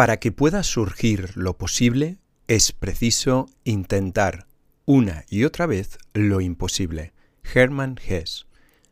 Para que pueda surgir lo posible, es preciso intentar una y otra vez lo imposible. Hermann Hesse.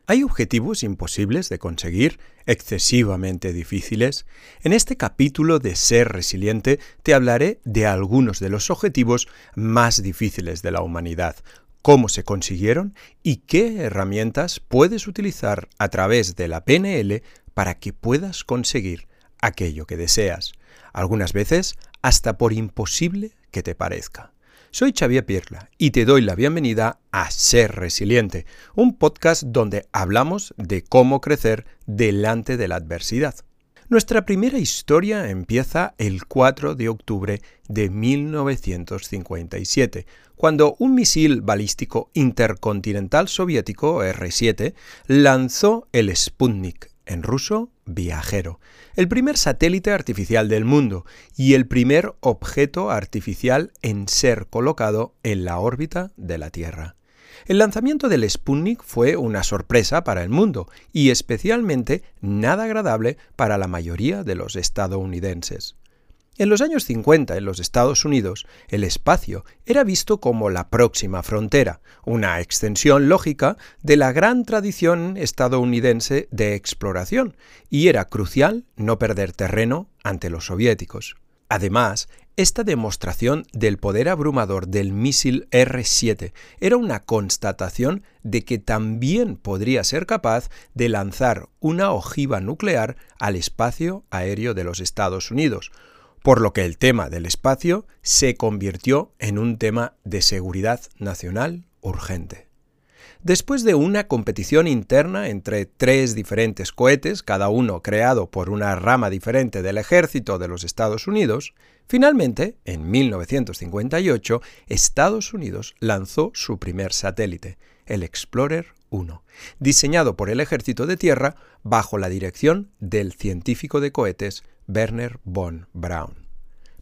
¿Hay objetivos imposibles de conseguir, excesivamente difíciles? En este capítulo de Ser Resiliente te hablaré de algunos de los objetivos más difíciles de la humanidad, cómo se consiguieron y qué herramientas puedes utilizar a través de la PNL para que puedas conseguir aquello que deseas, algunas veces hasta por imposible que te parezca. Soy Xavier Pirla y te doy la bienvenida a Ser Resiliente, un podcast donde hablamos de cómo crecer delante de la adversidad. Nuestra primera historia empieza el 4 de octubre de 1957, cuando un misil balístico intercontinental soviético R-7 lanzó el Sputnik, en ruso viajero, el primer satélite artificial del mundo y el primer objeto artificial en ser colocado en la órbita de la Tierra. El lanzamiento del Sputnik fue una sorpresa para el mundo y especialmente nada agradable para la mayoría de los estadounidenses. En los años 50 en los Estados Unidos, el espacio era visto como la próxima frontera, una extensión lógica de la gran tradición estadounidense de exploración, y era crucial no perder terreno ante los soviéticos. Además, esta demostración del poder abrumador del misil R-7 era una constatación de que también podría ser capaz de lanzar una ojiva nuclear al espacio aéreo de los Estados Unidos, por lo que el tema del espacio se convirtió en un tema de seguridad nacional urgente. Después de una competición interna entre tres diferentes cohetes, cada uno creado por una rama diferente del ejército de los Estados Unidos, finalmente, en 1958, Estados Unidos lanzó su primer satélite, el Explorer 1, diseñado por el Ejército de Tierra bajo la dirección del científico de cohetes Werner von Braun.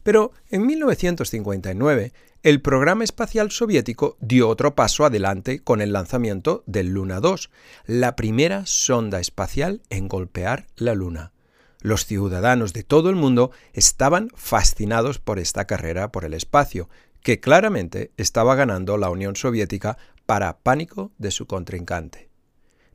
Pero en 1959, el programa espacial soviético dio otro paso adelante con el lanzamiento del Luna 2, la primera sonda espacial en golpear la Luna. Los ciudadanos de todo el mundo estaban fascinados por esta carrera por el espacio, que claramente estaba ganando la Unión Soviética para pánico de su contrincante.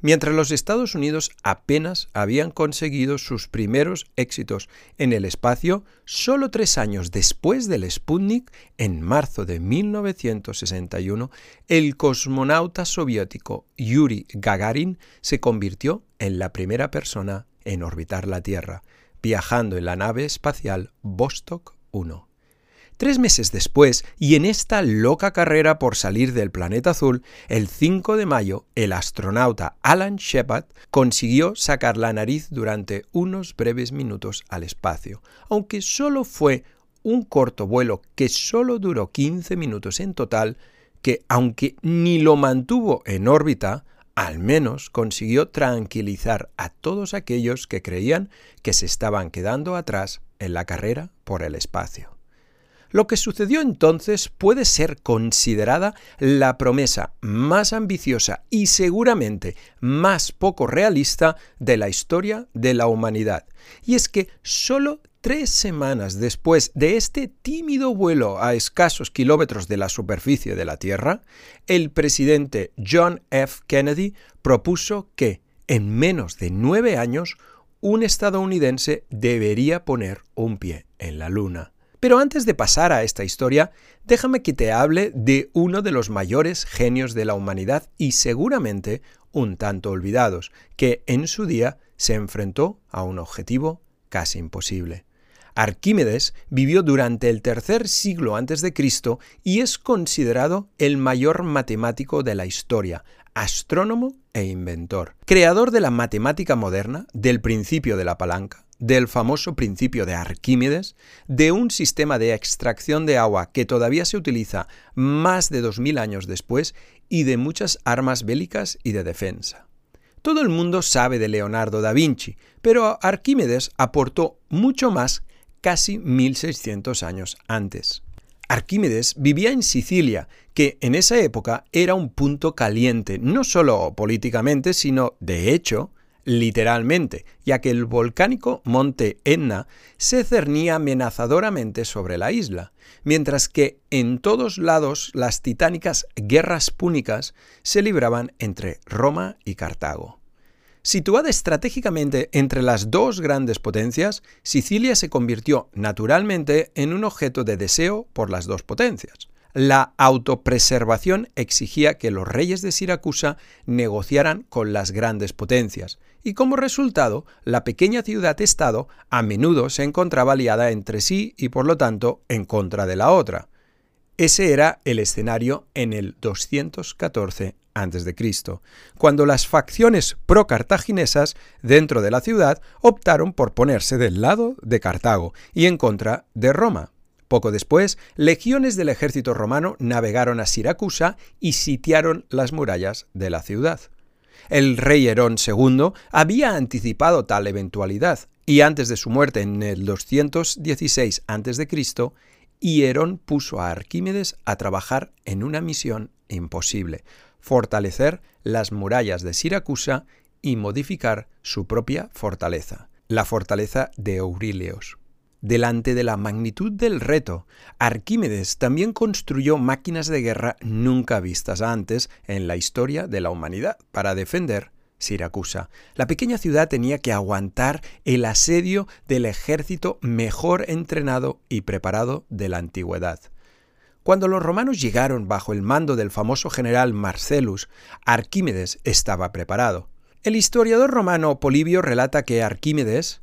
Mientras los Estados Unidos apenas habían conseguido sus primeros éxitos en el espacio, solo tres años después del Sputnik, en marzo de 1961, el cosmonauta soviético Yuri Gagarin se convirtió en la primera persona en orbitar la Tierra, viajando en la nave espacial Vostok 1. Tres meses después, y en esta loca carrera por salir del planeta azul, el 5 de mayo, el astronauta Alan Shepard consiguió sacar la nariz durante unos breves minutos al espacio, aunque solo fue un corto vuelo que solo duró 15 minutos en total, que aunque ni lo mantuvo en órbita, al menos consiguió tranquilizar a todos aquellos que creían que se estaban quedando atrás en la carrera por el espacio. Lo que sucedió entonces puede ser considerada la promesa más ambiciosa y seguramente más poco realista de la historia de la humanidad. Y es que solo tres semanas después de este tímido vuelo a escasos kilómetros de la superficie de la Tierra, el presidente John F. Kennedy propuso que, en menos de nueve años, un estadounidense debería poner un pie en la Luna. Pero antes de pasar a esta historia, déjame que te hable de uno de los mayores genios de la humanidad y seguramente un tanto olvidados, que en su día se enfrentó a un objetivo casi imposible. Arquímedes vivió durante el tercer siglo antes de Cristo y es considerado el mayor matemático de la historia, astrónomo e inventor, creador de la matemática moderna, del principio de la palanca, del famoso principio de Arquímedes, de un sistema de extracción de agua que todavía se utiliza más de 2000 años después y de muchas armas bélicas y de defensa. Todo el mundo sabe de Leonardo da Vinci, pero Arquímedes aportó mucho más casi 1600 años antes. Arquímedes vivía en Sicilia, que en esa época era un punto caliente, no solo políticamente, sino, de hecho, literalmente, ya que el volcánico monte Etna se cernía amenazadoramente sobre la isla, mientras que en todos lados las titánicas guerras púnicas se libraban entre Roma y Cartago. Situada estratégicamente entre las dos grandes potencias, Sicilia se convirtió naturalmente en un objeto de deseo por las dos potencias. La autopreservación exigía que los reyes de Siracusa negociaran con las grandes potencias, y como resultado, la pequeña ciudad-estado a menudo se encontraba aliada entre sí y por lo tanto en contra de la otra. Ese era el escenario en el 214 a.C., cuando las facciones pro-cartaginesas dentro de la ciudad optaron por ponerse del lado de Cartago y en contra de Roma. Poco después, legiones del ejército romano navegaron a Siracusa y sitiaron las murallas de la ciudad. El rey Herón II había anticipado tal eventualidad, y antes de su muerte en el 216 a.C., Hierón puso a Arquímedes a trabajar en una misión imposible, fortalecer las murallas de Siracusa y modificar su propia fortaleza, la fortaleza de Aurelios. Delante de la magnitud del reto, Arquímedes también construyó máquinas de guerra nunca vistas antes en la historia de la humanidad para defender Siracusa. La pequeña ciudad tenía que aguantar el asedio del ejército mejor entrenado y preparado de la antigüedad. Cuando los romanos llegaron bajo el mando del famoso general Marcellus, Arquímedes estaba preparado. El historiador romano Polibio relata que Arquímedes,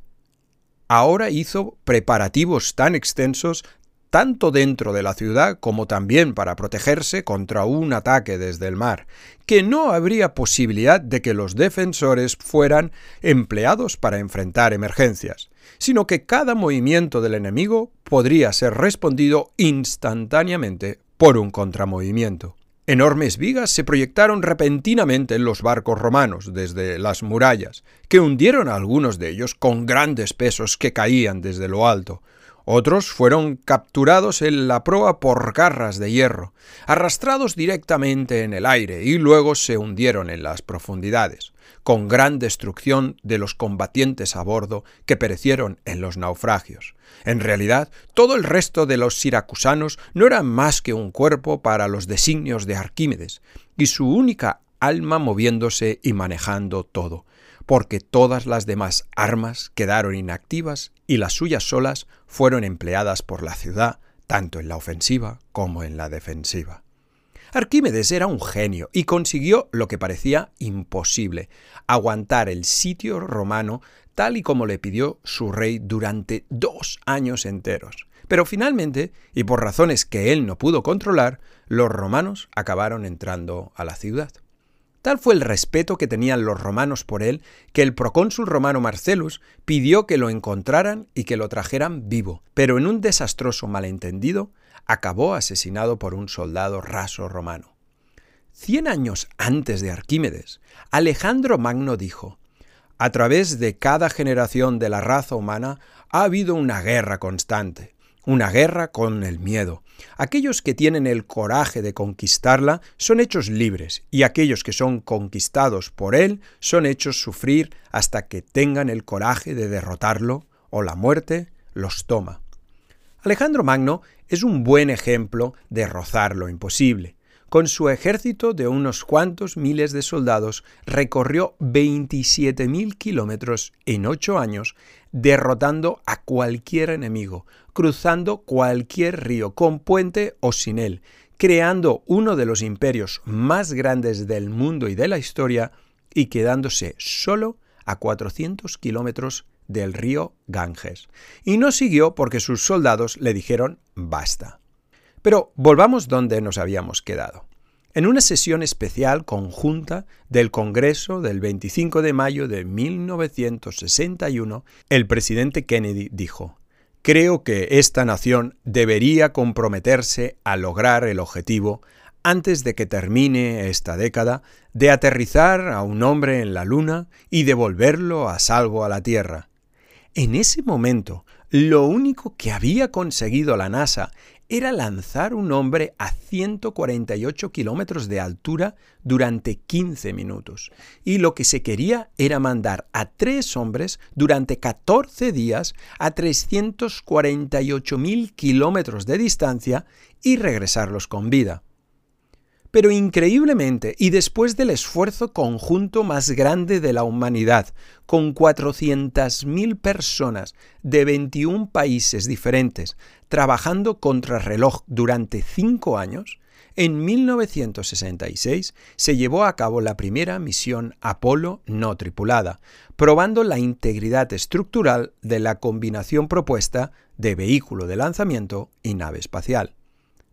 ahora hizo preparativos tan extensos tanto dentro de la ciudad como también para protegerse contra un ataque desde el mar, que no habría posibilidad de que los defensores fueran empleados para enfrentar emergencias, sino que cada movimiento del enemigo podría ser respondido instantáneamente por un contramovimiento. Enormes vigas se proyectaron repentinamente en los barcos romanos desde las murallas, que hundieron a algunos de ellos con grandes pesos que caían desde lo alto. Otros fueron capturados en la proa por garras de hierro, arrastrados directamente en el aire y luego se hundieron en las profundidades con gran destrucción de los combatientes a bordo que perecieron en los naufragios. En realidad, todo el resto de los siracusanos no eran más que un cuerpo para los designios de Arquímedes, y su única alma moviéndose y manejando todo, porque todas las demás armas quedaron inactivas y las suyas solas fueron empleadas por la ciudad, tanto en la ofensiva como en la defensiva. Arquímedes era un genio y consiguió lo que parecía imposible, aguantar el sitio romano tal y como le pidió su rey durante dos años enteros. Pero finalmente, y por razones que él no pudo controlar, los romanos acabaron entrando a la ciudad. Tal fue el respeto que tenían los romanos por él que el procónsul romano Marcellus pidió que lo encontraran y que lo trajeran vivo, pero en un desastroso malentendido acabó asesinado por un soldado raso romano. Cien años antes de Arquímedes, Alejandro Magno dijo, A través de cada generación de la raza humana ha habido una guerra constante, una guerra con el miedo. Aquellos que tienen el coraje de conquistarla son hechos libres y aquellos que son conquistados por él son hechos sufrir hasta que tengan el coraje de derrotarlo o la muerte los toma. Alejandro Magno es un buen ejemplo de rozar lo imposible. Con su ejército de unos cuantos miles de soldados recorrió 27.000 kilómetros en ocho años, derrotando a cualquier enemigo, cruzando cualquier río, con puente o sin él, creando uno de los imperios más grandes del mundo y de la historia y quedándose solo a 400 kilómetros del río Ganges, y no siguió porque sus soldados le dijeron basta. Pero volvamos donde nos habíamos quedado. En una sesión especial conjunta del Congreso del 25 de mayo de 1961, el presidente Kennedy dijo, Creo que esta nación debería comprometerse a lograr el objetivo antes de que termine esta década de aterrizar a un hombre en la Luna y devolverlo a salvo a la Tierra, en ese momento, lo único que había conseguido la NASA era lanzar un hombre a 148 kilómetros de altura durante 15 minutos. Y lo que se quería era mandar a tres hombres durante 14 días a 348.000 kilómetros de distancia y regresarlos con vida. Pero increíblemente, y después del esfuerzo conjunto más grande de la humanidad, con 400.000 personas de 21 países diferentes trabajando contra reloj durante cinco años, en 1966 se llevó a cabo la primera misión Apolo no tripulada, probando la integridad estructural de la combinación propuesta de vehículo de lanzamiento y nave espacial.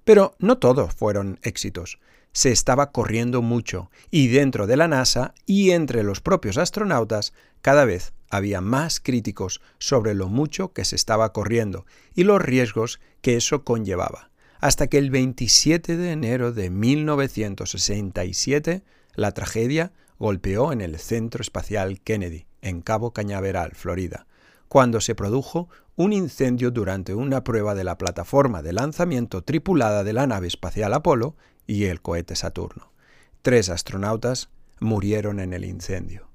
Pero no todos fueron éxitos se estaba corriendo mucho y dentro de la NASA y entre los propios astronautas cada vez había más críticos sobre lo mucho que se estaba corriendo y los riesgos que eso conllevaba, hasta que el 27 de enero de 1967 la tragedia golpeó en el Centro Espacial Kennedy, en Cabo Cañaveral, Florida, cuando se produjo un incendio durante una prueba de la plataforma de lanzamiento tripulada de la nave espacial Apolo y el cohete Saturno. Tres astronautas murieron en el incendio.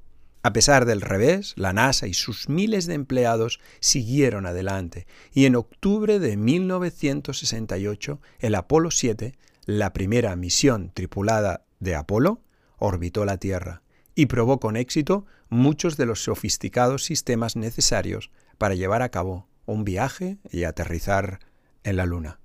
A pesar del revés, la NASA y sus miles de empleados siguieron adelante y en octubre de 1968 el Apolo 7, la primera misión tripulada de Apolo, orbitó la Tierra y probó con éxito muchos de los sofisticados sistemas necesarios para llevar a cabo un viaje y aterrizar en la Luna.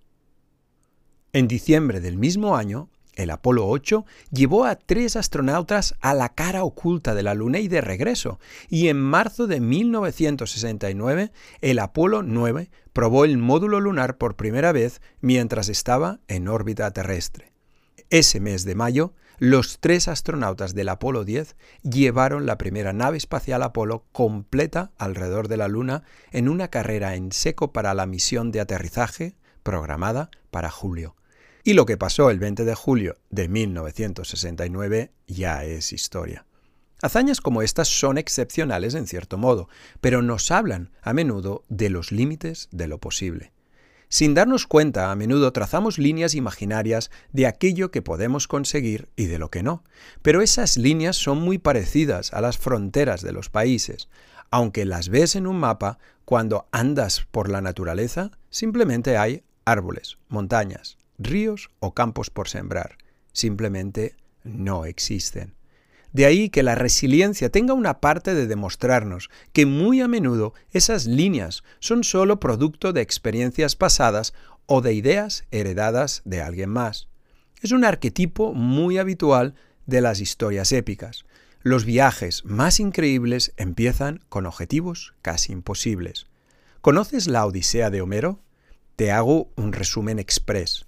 En diciembre del mismo año, el Apolo 8 llevó a tres astronautas a la cara oculta de la Luna y de regreso, y en marzo de 1969 el Apolo 9 probó el módulo lunar por primera vez mientras estaba en órbita terrestre. Ese mes de mayo, los tres astronautas del Apolo 10 llevaron la primera nave espacial Apolo completa alrededor de la Luna en una carrera en seco para la misión de aterrizaje programada para julio. Y lo que pasó el 20 de julio de 1969 ya es historia. Hazañas como estas son excepcionales en cierto modo, pero nos hablan a menudo de los límites de lo posible. Sin darnos cuenta, a menudo trazamos líneas imaginarias de aquello que podemos conseguir y de lo que no, pero esas líneas son muy parecidas a las fronteras de los países. Aunque las ves en un mapa, cuando andas por la naturaleza, simplemente hay árboles, montañas, ríos o campos por sembrar. Simplemente no existen. De ahí que la resiliencia tenga una parte de demostrarnos que muy a menudo esas líneas son solo producto de experiencias pasadas o de ideas heredadas de alguien más. Es un arquetipo muy habitual de las historias épicas. Los viajes más increíbles empiezan con objetivos casi imposibles. ¿Conoces la Odisea de Homero? Te hago un resumen express.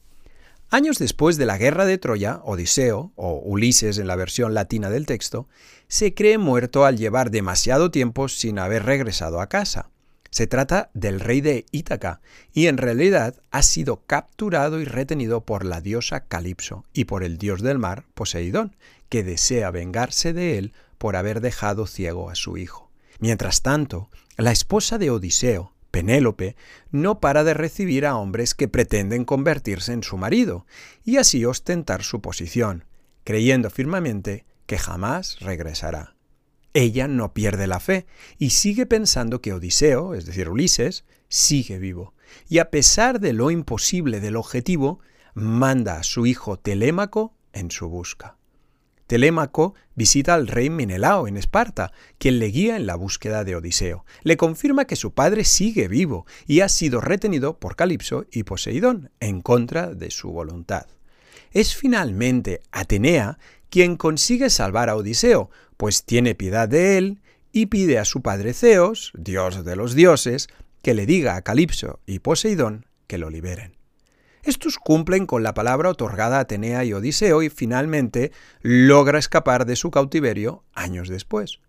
Años después de la guerra de Troya, Odiseo, o Ulises en la versión latina del texto, se cree muerto al llevar demasiado tiempo sin haber regresado a casa. Se trata del rey de Ítaca, y en realidad ha sido capturado y retenido por la diosa Calipso y por el dios del mar, Poseidón, que desea vengarse de él por haber dejado ciego a su hijo. Mientras tanto, la esposa de Odiseo, Penélope no para de recibir a hombres que pretenden convertirse en su marido y así ostentar su posición, creyendo firmemente que jamás regresará. Ella no pierde la fe y sigue pensando que Odiseo, es decir, Ulises, sigue vivo, y a pesar de lo imposible del objetivo, manda a su hijo Telémaco en su busca. Telémaco visita al rey Menelao en Esparta, quien le guía en la búsqueda de Odiseo. Le confirma que su padre sigue vivo y ha sido retenido por Calipso y Poseidón en contra de su voluntad. Es finalmente Atenea quien consigue salvar a Odiseo, pues tiene piedad de él y pide a su padre Zeus, dios de los dioses, que le diga a Calipso y Poseidón que lo liberen. Estos cumplen con la palabra otorgada a Atenea y Odiseo y finalmente logra escapar de su cautiverio años después.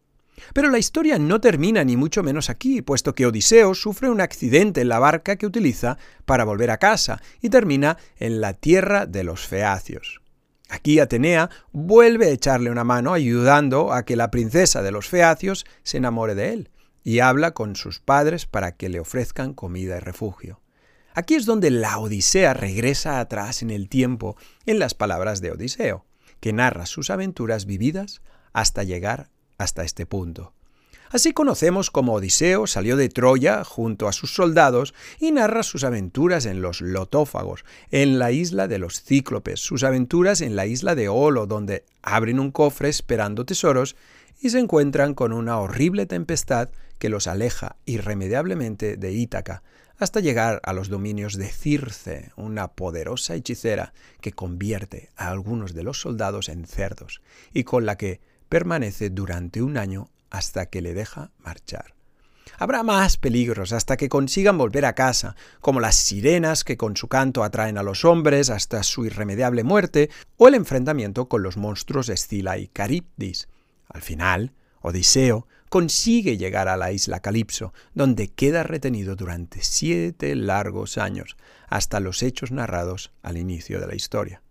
Pero la historia no termina ni mucho menos aquí, puesto que Odiseo sufre un accidente en la barca que utiliza para volver a casa y termina en la tierra de los feacios. Aquí Atenea vuelve a echarle una mano ayudando a que la princesa de los feacios se enamore de él, y habla con sus padres para que le ofrezcan comida y refugio. Aquí es donde la Odisea regresa atrás en el tiempo en las palabras de Odiseo, que narra sus aventuras vividas hasta llegar hasta este punto. Así conocemos cómo Odiseo salió de Troya junto a sus soldados y narra sus aventuras en los Lotófagos, en la isla de los Cíclopes, sus aventuras en la isla de Olo, donde abren un cofre esperando tesoros y se encuentran con una horrible tempestad que los aleja irremediablemente de Ítaca, hasta llegar a los dominios de Circe, una poderosa hechicera que convierte a algunos de los soldados en cerdos y con la que permanece durante un año hasta que le deja marchar. Habrá más peligros hasta que consigan volver a casa, como las sirenas que con su canto atraen a los hombres hasta su irremediable muerte, o el enfrentamiento con los monstruos Escila y Caribdis. Al final, Odiseo consigue llegar a la isla Calipso, donde queda retenido durante siete largos años, hasta los hechos narrados al inicio de la historia.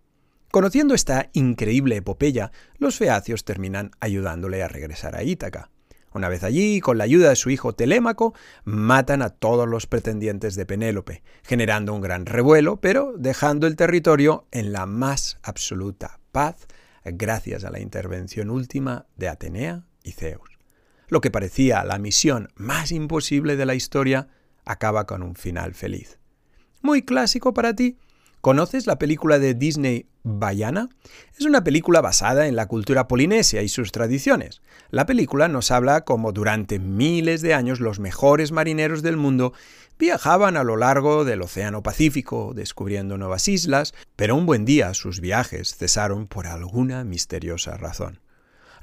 Conociendo esta increíble epopeya, los feacios terminan ayudándole a regresar a Ítaca. Una vez allí, con la ayuda de su hijo Telémaco, matan a todos los pretendientes de Penélope, generando un gran revuelo, pero dejando el territorio en la más absoluta paz gracias a la intervención última de Atenea y Zeus. Lo que parecía la misión más imposible de la historia acaba con un final feliz. Muy clásico para ti, ¿Conoces la película de Disney Bayana? Es una película basada en la cultura polinesia y sus tradiciones. La película nos habla cómo durante miles de años los mejores marineros del mundo viajaban a lo largo del Océano Pacífico, descubriendo nuevas islas, pero un buen día sus viajes cesaron por alguna misteriosa razón.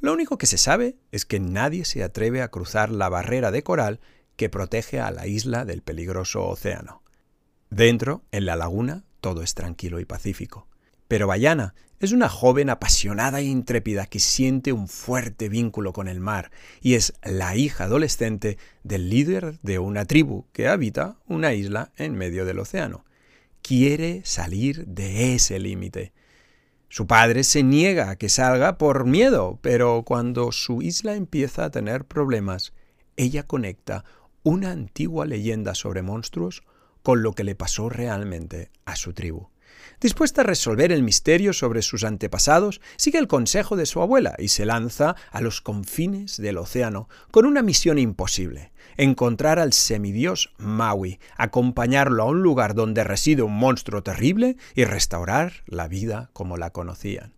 Lo único que se sabe es que nadie se atreve a cruzar la barrera de coral que protege a la isla del peligroso océano. Dentro, en la laguna, todo es tranquilo y pacífico. Pero Bayana es una joven apasionada e intrépida que siente un fuerte vínculo con el mar y es la hija adolescente del líder de una tribu que habita una isla en medio del océano. Quiere salir de ese límite. Su padre se niega a que salga por miedo, pero cuando su isla empieza a tener problemas, ella conecta una antigua leyenda sobre monstruos con lo que le pasó realmente a su tribu. Dispuesta a resolver el misterio sobre sus antepasados, sigue el consejo de su abuela y se lanza a los confines del océano con una misión imposible, encontrar al semidios Maui, acompañarlo a un lugar donde reside un monstruo terrible y restaurar la vida como la conocían.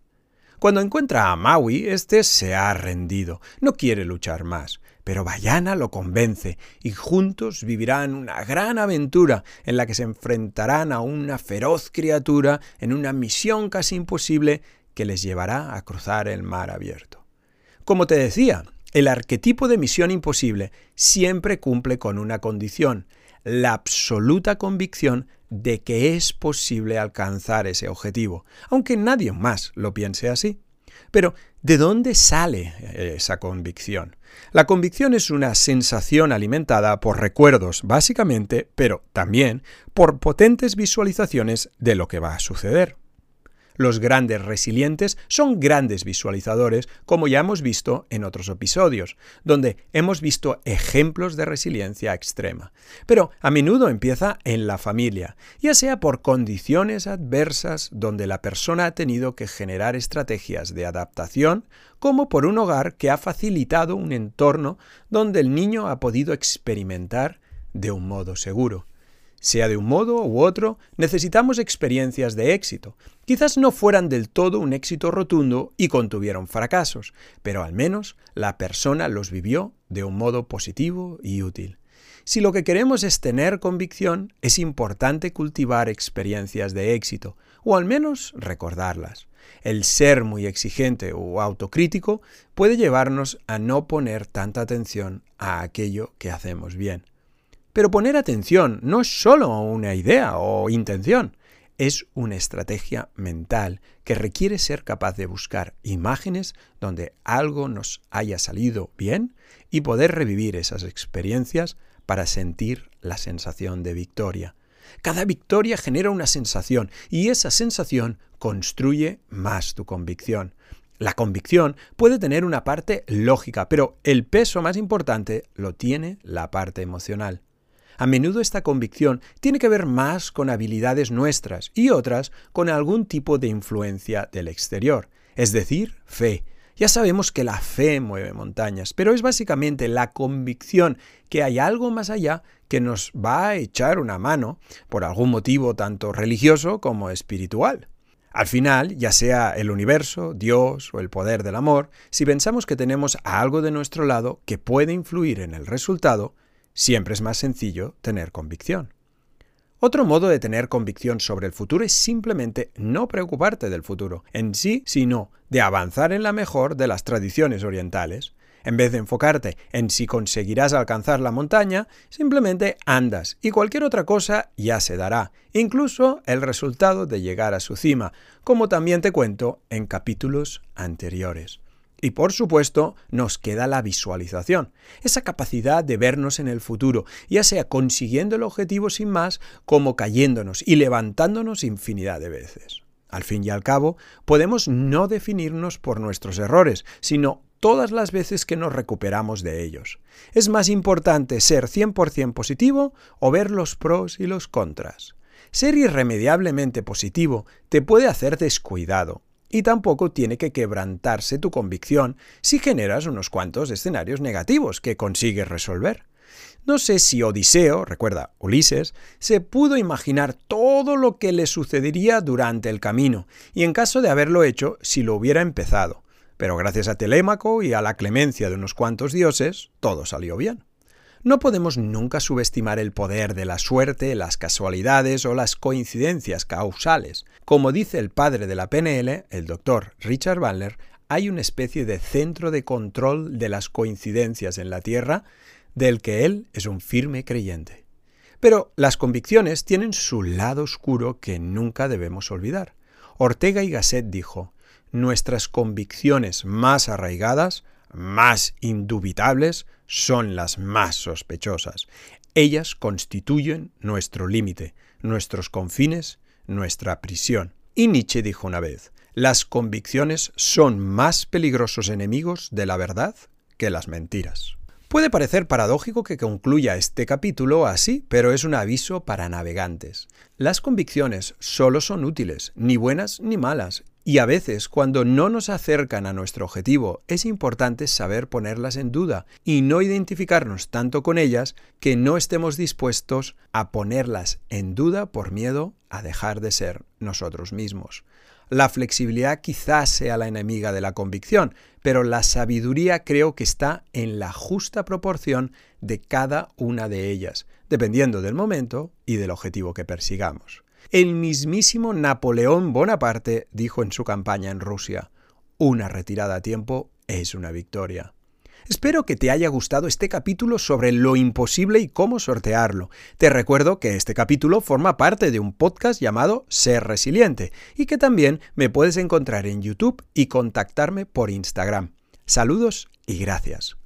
Cuando encuentra a Maui, éste se ha rendido, no quiere luchar más, pero Bayana lo convence y juntos vivirán una gran aventura en la que se enfrentarán a una feroz criatura en una misión casi imposible que les llevará a cruzar el mar abierto. Como te decía, el arquetipo de misión imposible siempre cumple con una condición, la absoluta convicción de que es posible alcanzar ese objetivo, aunque nadie más lo piense así. Pero, ¿de dónde sale esa convicción? La convicción es una sensación alimentada por recuerdos, básicamente, pero también por potentes visualizaciones de lo que va a suceder. Los grandes resilientes son grandes visualizadores, como ya hemos visto en otros episodios, donde hemos visto ejemplos de resiliencia extrema. Pero a menudo empieza en la familia, ya sea por condiciones adversas donde la persona ha tenido que generar estrategias de adaptación, como por un hogar que ha facilitado un entorno donde el niño ha podido experimentar de un modo seguro. Sea de un modo u otro, necesitamos experiencias de éxito. Quizás no fueran del todo un éxito rotundo y contuvieron fracasos, pero al menos la persona los vivió de un modo positivo y útil. Si lo que queremos es tener convicción, es importante cultivar experiencias de éxito, o al menos recordarlas. El ser muy exigente o autocrítico puede llevarnos a no poner tanta atención a aquello que hacemos bien. Pero poner atención no es solo una idea o intención, es una estrategia mental que requiere ser capaz de buscar imágenes donde algo nos haya salido bien y poder revivir esas experiencias para sentir la sensación de victoria. Cada victoria genera una sensación y esa sensación construye más tu convicción. La convicción puede tener una parte lógica, pero el peso más importante lo tiene la parte emocional. A menudo esta convicción tiene que ver más con habilidades nuestras y otras con algún tipo de influencia del exterior, es decir, fe. Ya sabemos que la fe mueve montañas, pero es básicamente la convicción que hay algo más allá que nos va a echar una mano por algún motivo tanto religioso como espiritual. Al final, ya sea el universo, Dios o el poder del amor, si pensamos que tenemos algo de nuestro lado que puede influir en el resultado, siempre es más sencillo tener convicción. Otro modo de tener convicción sobre el futuro es simplemente no preocuparte del futuro en sí, sino de avanzar en la mejor de las tradiciones orientales, en vez de enfocarte en si conseguirás alcanzar la montaña, simplemente andas y cualquier otra cosa ya se dará, incluso el resultado de llegar a su cima, como también te cuento en capítulos anteriores. Y por supuesto, nos queda la visualización, esa capacidad de vernos en el futuro, ya sea consiguiendo el objetivo sin más, como cayéndonos y levantándonos infinidad de veces. Al fin y al cabo, podemos no definirnos por nuestros errores, sino todas las veces que nos recuperamos de ellos. Es más importante ser 100% positivo o ver los pros y los contras. Ser irremediablemente positivo te puede hacer descuidado, y tampoco tiene que quebrantarse tu convicción si generas unos cuantos escenarios negativos que consigues resolver. No sé si Odiseo, recuerda, Ulises, se pudo imaginar todo lo que le sucedería durante el camino, y en caso de haberlo hecho, si lo hubiera empezado pero gracias a Telémaco y a la clemencia de unos cuantos dioses, todo salió bien. No podemos nunca subestimar el poder de la suerte, las casualidades o las coincidencias causales. Como dice el padre de la PNL, el doctor Richard Bandler, hay una especie de centro de control de las coincidencias en la Tierra, del que él es un firme creyente. Pero las convicciones tienen su lado oscuro que nunca debemos olvidar. Ortega y Gasset dijo, nuestras convicciones más arraigadas, más indubitables, son las más sospechosas. Ellas constituyen nuestro límite, nuestros confines, nuestra prisión. Y Nietzsche dijo una vez, las convicciones son más peligrosos enemigos de la verdad que las mentiras. Puede parecer paradójico que concluya este capítulo así, pero es un aviso para navegantes. Las convicciones solo son útiles, ni buenas ni malas, y a veces, cuando no nos acercan a nuestro objetivo, es importante saber ponerlas en duda y no identificarnos tanto con ellas que no estemos dispuestos a ponerlas en duda por miedo a dejar de ser nosotros mismos. La flexibilidad quizás sea la enemiga de la convicción, pero la sabiduría creo que está en la justa proporción de cada una de ellas, dependiendo del momento y del objetivo que persigamos. El mismísimo Napoleón Bonaparte dijo en su campaña en Rusia, una retirada a tiempo es una victoria. Espero que te haya gustado este capítulo sobre lo imposible y cómo sortearlo. Te recuerdo que este capítulo forma parte de un podcast llamado Ser Resiliente y que también me puedes encontrar en YouTube y contactarme por Instagram. Saludos y gracias.